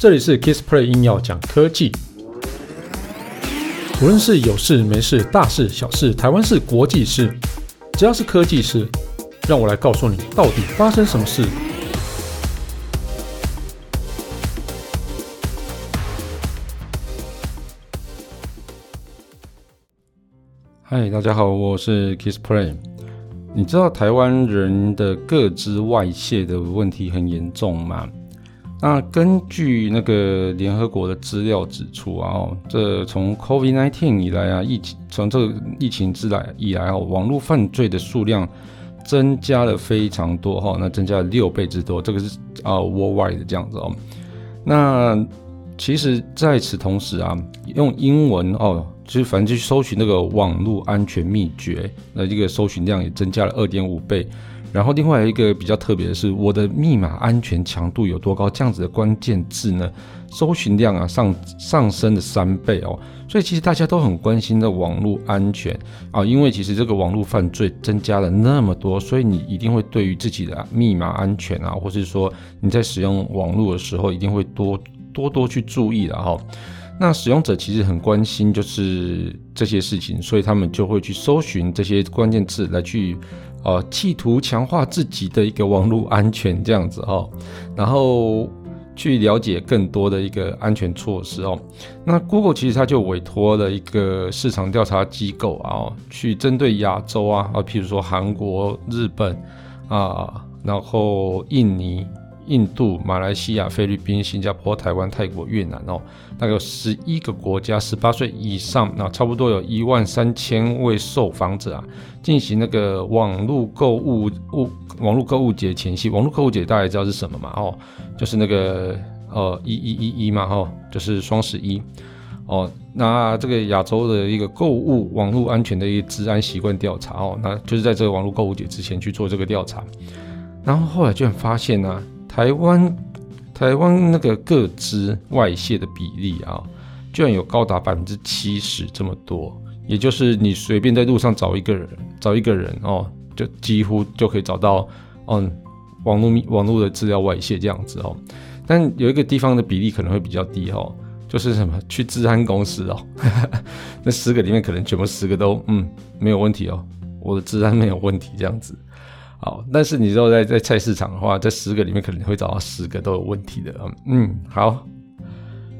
这里是 Kissplay 硬要讲科技，无论是有事没事、大事小事、台湾事、国际事，只要是科技事，让我来告诉你到底发生什么事。嗨，大家好，我是 Kissplay。你知道台湾人的个资外泄的问题很严重吗？那根据那个联合国的资料指出啊，哦，这从 COVID-19 以来啊，疫情从这个疫情之来以来哦，网络犯罪的数量增加了非常多哈，那增加了六倍之多，这个是啊 worldwide 的这样子哦。那其实在此同时啊，用英文哦。就是反正去搜寻那个网络安全秘诀，那这个搜寻量也增加了二点五倍。然后另外一个比较特别的是，我的密码安全强度有多高？这样子的关键字呢，搜寻量啊上上升了三倍哦。所以其实大家都很关心的网络安全啊，因为其实这个网络犯罪增加了那么多，所以你一定会对于自己的密码安全啊，或是说你在使用网络的时候，一定会多多多去注意的哈。那使用者其实很关心，就是这些事情，所以他们就会去搜寻这些关键字来去，呃，企图强化自己的一个网络安全这样子哦，然后去了解更多的一个安全措施哦。那 Google 其实它就委托了一个市场调查机构啊，去针对亚洲啊，啊，譬如说韩国、日本啊，然后印尼。印度、马来西亚、菲律宾、新加坡、台湾、泰国、越南哦，大概有十一个国家，十八岁以上，那差不多有一万三千位受访者啊，进行那个网络购物物网络购物节前夕，网络购物节大家知道是什么嘛？哦，就是那个呃一一一一嘛，哦，就是双十一哦。那这个亚洲的一个购物网络安全的一个治安习惯调查哦，那就是在这个网络购物节之前去做这个调查，然后后来居然发现呢、台湾，台湾那个个资外泄的比例啊，居然有高达百分之七十这么多，也就是你随便在路上找一个人，找一个人哦，就几乎就可以找到，嗯，网络网络的资料外泄这样子哦。但有一个地方的比例可能会比较低哦，就是什么去资安公司哦，那十个里面可能全部十个都嗯没有问题哦，我的资安没有问题这样子。好，但是你知道在在菜市场的话，这十个里面可能会找到十个都有问题的。嗯，好。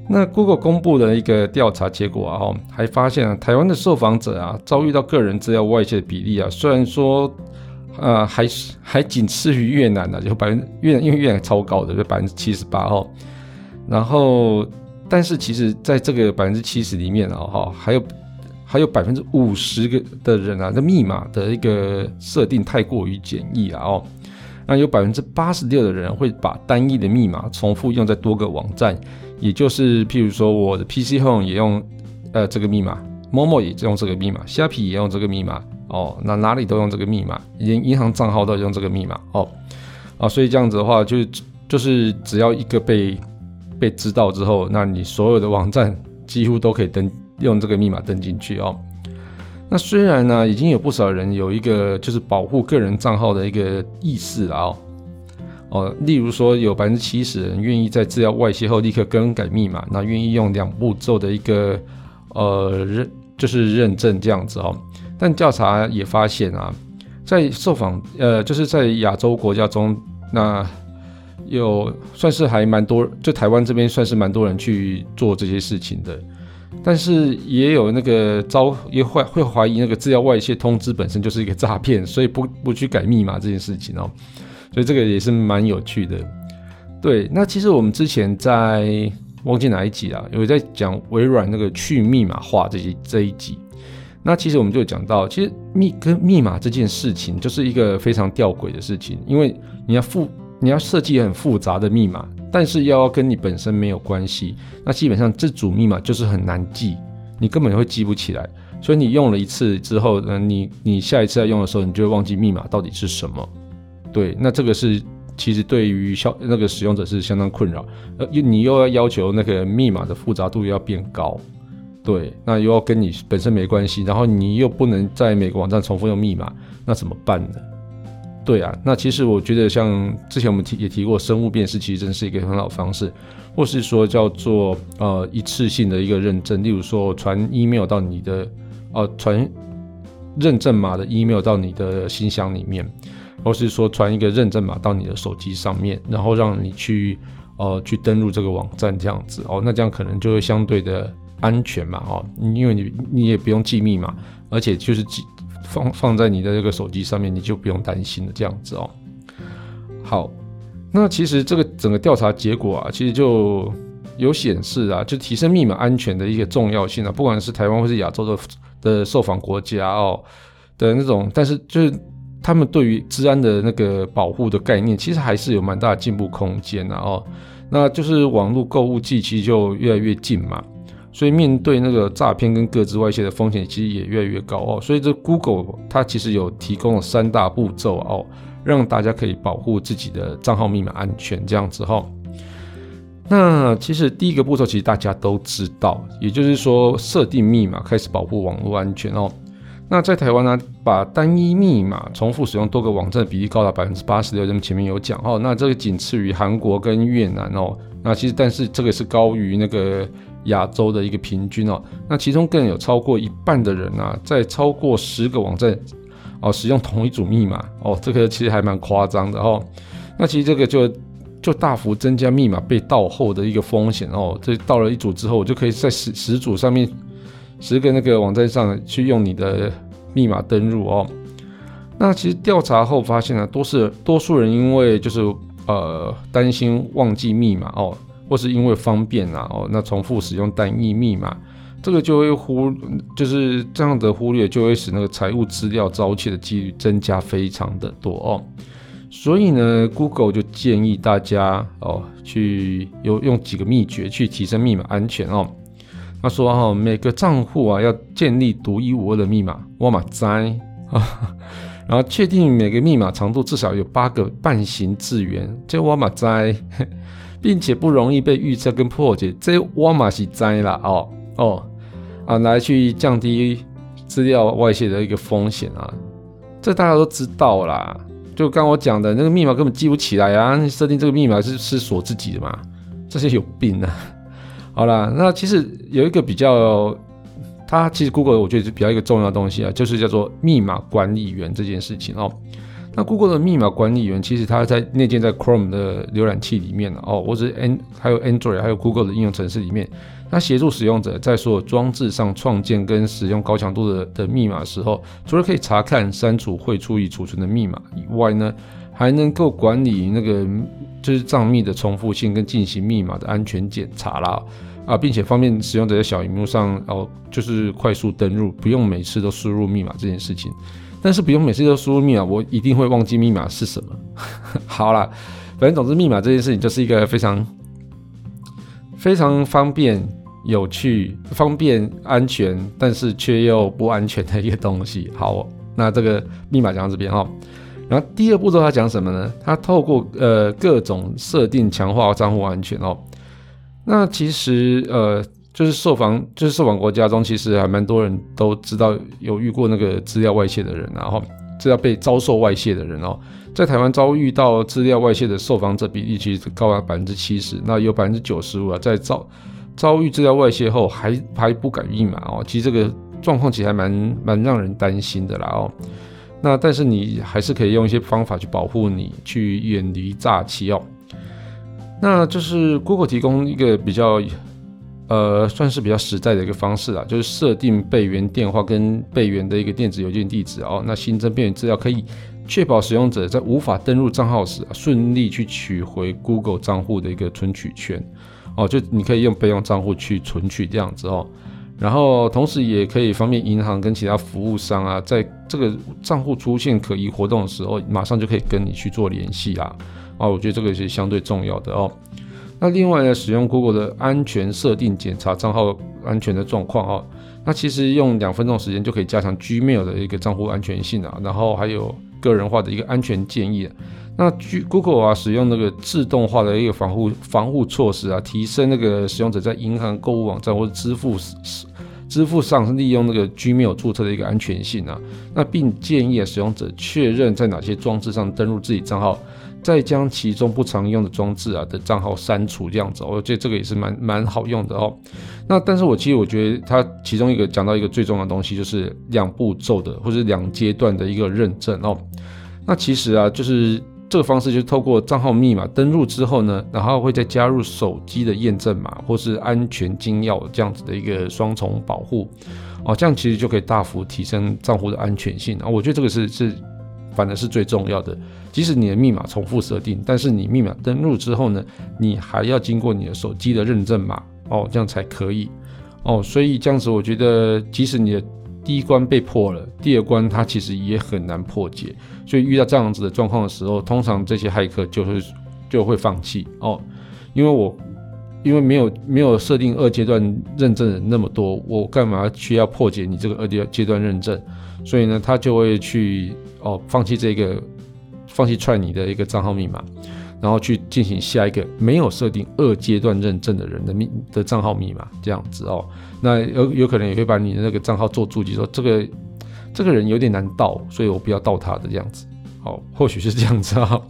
那 Google 公布的一个调查结果啊，还发现啊，台湾的受访者啊，遭遇到个人资料外泄的比例啊，虽然说啊，还是还仅次于越南的，就百分越南，因为越南超高的，就百分之七十八哦。然后，但是其实在这个百分之七十里面啊，哈，还有。还有百分之五十个的人啊，这密码的一个设定太过于简易了哦。那有百分之八十六的人会把单一的密码重复用在多个网站，也就是譬如说我的 PC Home 也用呃这个密码，Momo 也用这个密码，虾皮也用这个密码哦，那哪里都用这个密码，连银行账号都用这个密码哦。啊，所以这样子的话，就就是只要一个被被知道之后，那你所有的网站几乎都可以登。用这个密码登进去哦。那虽然呢，已经有不少人有一个就是保护个人账号的一个意识了哦。哦，例如说有百分之七十人愿意在资料外泄后立刻更改密码，那愿意用两步骤的一个呃认就是认证这样子哦。但调查也发现啊，在受访呃就是在亚洲国家中，那有算是还蛮多，就台湾这边算是蛮多人去做这些事情的。但是也有那个遭也会会怀疑那个资料外泄通知本身就是一个诈骗，所以不不去改密码这件事情哦，所以这个也是蛮有趣的。对，那其实我们之前在忘记哪一集啊，有在讲微软那个去密码化这些这一集。那其实我们就讲到，其实密跟密码这件事情就是一个非常吊诡的事情，因为你要复你要设计很复杂的密码。但是又要跟你本身没有关系，那基本上这组密码就是很难记，你根本会记不起来。所以你用了一次之后，嗯，你你下一次要用的时候，你就会忘记密码到底是什么。对，那这个是其实对于消那个使用者是相当困扰，呃，你又要要求那个密码的复杂度要变高，对，那又要跟你本身没关系，然后你又不能在每个网站重复用密码，那怎么办呢？对啊，那其实我觉得像之前我们提也提过，生物辨识其实真是一个很好的方式，或是说叫做呃一次性的一个认证，例如说传 email 到你的呃传认证码的 email 到你的信箱里面，或是说传一个认证码到你的手机上面，然后让你去呃去登录这个网站这样子哦，那这样可能就会相对的安全嘛哦，因为你你也不用记密码，而且就是记。放放在你的这个手机上面，你就不用担心了。这样子哦，好，那其实这个整个调查结果啊，其实就有显示啊，就提升密码安全的一个重要性啊，不管是台湾或是亚洲的的受访国家哦的那种，但是就是他们对于治安的那个保护的概念，其实还是有蛮大的进步空间的哦。那就是网络购物季其实就越来越近嘛。所以面对那个诈骗跟个资外泄的风险，其实也越来越高哦。所以这 Google 它其实有提供了三大步骤哦，让大家可以保护自己的账号密码安全这样子哈。那其实第一个步骤其实大家都知道，也就是说设定密码开始保护网络安全哦。那在台湾呢，把单一密码重复使用多个网站的比例高达百分之八十六，咱们前面有讲哦。那这个仅次于韩国跟越南哦。那其实但是这个是高于那个。亚洲的一个平均哦，那其中更有超过一半的人啊，在超过十个网站哦使用同一组密码哦，这个其实还蛮夸张的哦。那其实这个就就大幅增加密码被盗后的一个风险哦。这盗了一组之后，我就可以在十十组上面十个那个网站上去用你的密码登入哦。那其实调查后发现呢，都是多数人因为就是呃担心忘记密码哦。或是因为方便啊，哦，那重复使用单一密码，这个就会忽，就是这样的忽略，就会使那个财务资料遭窃的几率增加非常的多哦。所以呢，Google 就建议大家哦，去有用几个秘诀去提升密码安全哦。他说哈、哦，每个账户啊要建立独一无二的密码，我嘛知啊，然后确定每个密码长度至少有八个半形字元，这我嘛知。并且不容易被预测跟破解，这我嘛是知啦哦哦啊，来去降低资料外泄的一个风险啊，这大家都知道啦。就刚我讲的那个密码根本记不起来啊，你设定这个密码是是锁自己的嘛，这些有病啊。好啦，那其实有一个比较，它其实 Google 我觉得是比较一个重要的东西啊，就是叫做密码管理员这件事情哦。那 Google 的密码管理员其实它在内建在 Chrome 的浏览器里面哦，或者 N 还有 Android 还有 Google 的应用程式里面，那协助使用者在所有装置上创建跟使用高强度的的密码时候，除了可以查看、删除、汇出已储存的密码以外呢，还能够管理那个就是账密的重复性跟进行密码的安全检查啦。啊，并且方便使用者在小荧幕上哦，就是快速登入，不用每次都输入密码这件事情。但是不用每次都输入密码，我一定会忘记密码是什么。好啦，反正总之密码这件事情就是一个非常非常方便、有趣、方便、安全，但是却又不安全的一个东西。好，那这个密码讲到这边哈，然后第二步骤他讲什么呢？他透过呃各种设定强化账户安全哦。那其实呃。就是受访，就是受访国家中，其实还蛮多人都知道有遇过那个资料外泄的人，然后资料被遭受外泄的人哦，在台湾遭遇到资料外泄的受访者比例其实高达百分之七十，那有百分之九十五啊，在遭遭遇资料外泄后还还不改密码哦，其实这个状况其实还蛮蛮让人担心的啦哦。那但是你还是可以用一些方法去保护你，去远离诈欺哦。那就是 Google 提供一个比较。呃，算是比较实在的一个方式啊，就是设定备援电话跟备援的一个电子邮件地址哦。那新增备援资料可以确保使用者在无法登入账号时啊，顺利去取回 Google 账户的一个存取权哦。就你可以用备用账户去存取这样子哦。然后同时也可以方便银行跟其他服务商啊，在这个账户出现可疑活动的时候，马上就可以跟你去做联系啊。啊，我觉得这个是相对重要的哦。那另外呢，使用 Google 的安全设定检查账号安全的状况哦。那其实用两分钟时间就可以加强 Gmail 的一个账户安全性啊，然后还有个人化的一个安全建议。那 Google 啊，使用那个自动化的一个防护防护措施啊，提升那个使用者在银行购物网站或者支付支付上是利用那个 Gmail 注册的一个安全性啊，那并建议使用者确认在哪些装置上登录自己账号，再将其中不常用的装置啊的账号删除，这样子，我觉得这个也是蛮蛮好用的哦。那但是我其实我觉得它其中一个讲到一个最重要的东西，就是两步骤的或者两阶段的一个认证哦。那其实啊，就是。这个方式就是透过账号密码登录之后呢，然后会再加入手机的验证码或是安全金钥这样子的一个双重保护哦，这样其实就可以大幅提升账户的安全性啊。我觉得这个是是反而是最重要的。即使你的密码重复设定，但是你密码登录之后呢，你还要经过你的手机的认证码哦，这样才可以哦。所以这样子，我觉得即使你的第一关被破了，第二关它其实也很难破解，所以遇到这样子的状况的时候，通常这些骇客就会就会放弃哦，因为我因为没有没有设定二阶段认证的那么多，我干嘛需要破解你这个二阶阶段认证？所以呢，他就会去哦放弃这个放弃踹你的一个账号密码。然后去进行下一个没有设定二阶段认证的人的密的账号密码，这样子哦，那有有可能也会把你的那个账号做注记，说这个这个人有点难盗，所以我不要盗他的这样子，哦，或许是这样子啊、哦。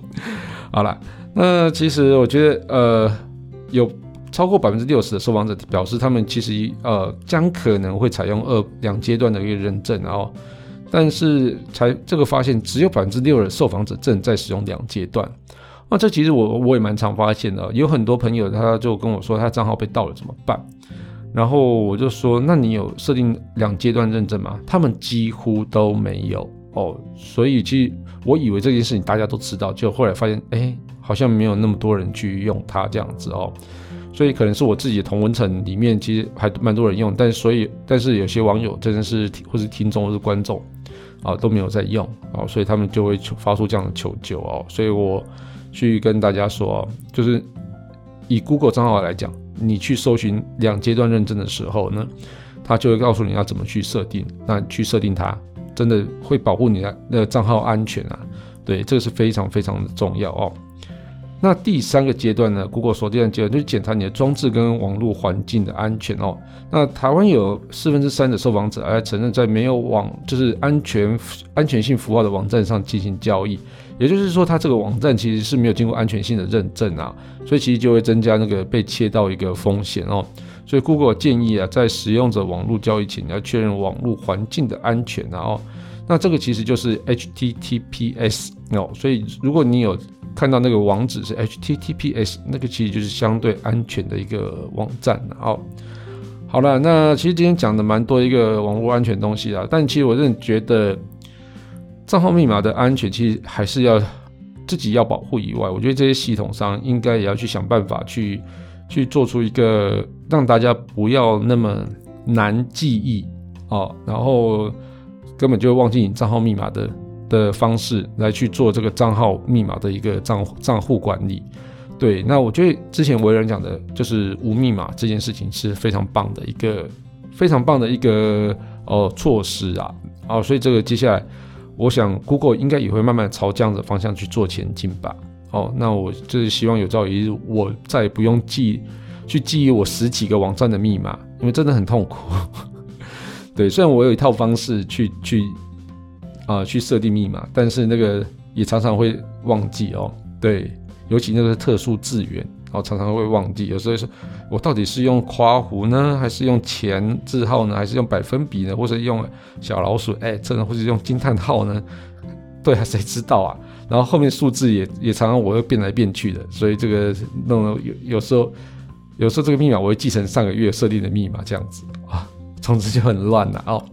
好了，那其实我觉得呃，有超过百分之六十的受访者表示，他们其实呃将可能会采用二两阶段的一个认证，然后但是才这个发现只有百分之六的受访者正在使用两阶段。那这其实我我也蛮常发现的，有很多朋友他就跟我说他账号被盗了怎么办？然后我就说，那你有设定两阶段认证吗？他们几乎都没有哦，所以其实我以为这件事情大家都知道，就后来发现，哎，好像没有那么多人去用它这样子哦，所以可能是我自己的同文层里面其实还蛮多人用，但所以但是有些网友真的是或是听众或是观众啊都没有在用啊，所以他们就会发出这样的求救哦，所以我。去跟大家说，就是以 Google 账号来讲，你去搜寻两阶段认证的时候呢，它就会告诉你要怎么去设定。那去设定它，真的会保护你的那个账号安全啊。对，这个是非常非常的重要哦。那第三个阶段呢，Google 说第三阶段就是检查你的装置跟网络环境的安全哦。那台湾有四分之三的受访者还承认在没有网就是安全安全性符号的网站上进行交易。也就是说，它这个网站其实是没有经过安全性的认证啊，所以其实就会增加那个被切到一个风险哦。所以 Google 建议啊，在使用者网络交易前，你要确认网络环境的安全啊哦。那这个其实就是 HTTPS 哦。所以如果你有看到那个网址是 HTTPS，那个其实就是相对安全的一个网站哦。好了，那其实今天讲的蛮多一个网络安全东西啊，但其实我真的觉得。账号密码的安全其实还是要自己要保护以外，我觉得这些系统上应该也要去想办法去去做出一个让大家不要那么难记忆哦，然后根本就忘记你账号密码的的方式来去做这个账号密码的一个账账户管理。对，那我觉得之前为人讲的就是无密码这件事情是非常棒的一个非常棒的一个哦措施啊，哦，所以这个接下来。我想，Google 应该也会慢慢朝这样的方向去做前进吧。哦，那我就是希望有朝一日，我再也不用记去记忆我十几个网站的密码，因为真的很痛苦。对，虽然我有一套方式去去啊、去设定密码，但是那个也常常会忘记哦。对，尤其那个特殊字元。然后常常会忘记，有时候是我到底是用括弧呢，还是用前字号呢，还是用百分比呢，或者用小老鼠哎，真的，或者用惊叹号呢？对啊，谁知道啊？然后后面数字也也常常我会变来变去的，所以这个弄有有时候有时候这个密码我会继承上个月设定的密码这样子啊，从此就很乱了哦。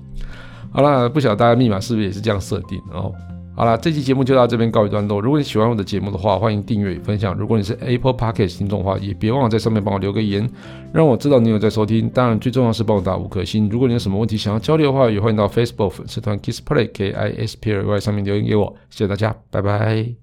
好了，不晓得大家密码是不是也是这样设定哦？好了，这期节目就到这边告一段落。如果你喜欢我的节目的话，欢迎订阅与分享。如果你是 Apple Podcast 听众的话，也别忘了在上面帮我留个言，让我知道你有在收听。当然，最重要是帮我打五颗星。如果你有什么问题想要交流的话，也欢迎到 Facebook 粉丝团 Kisplay K I S P L Y 上面留言给我。谢谢大家，拜拜。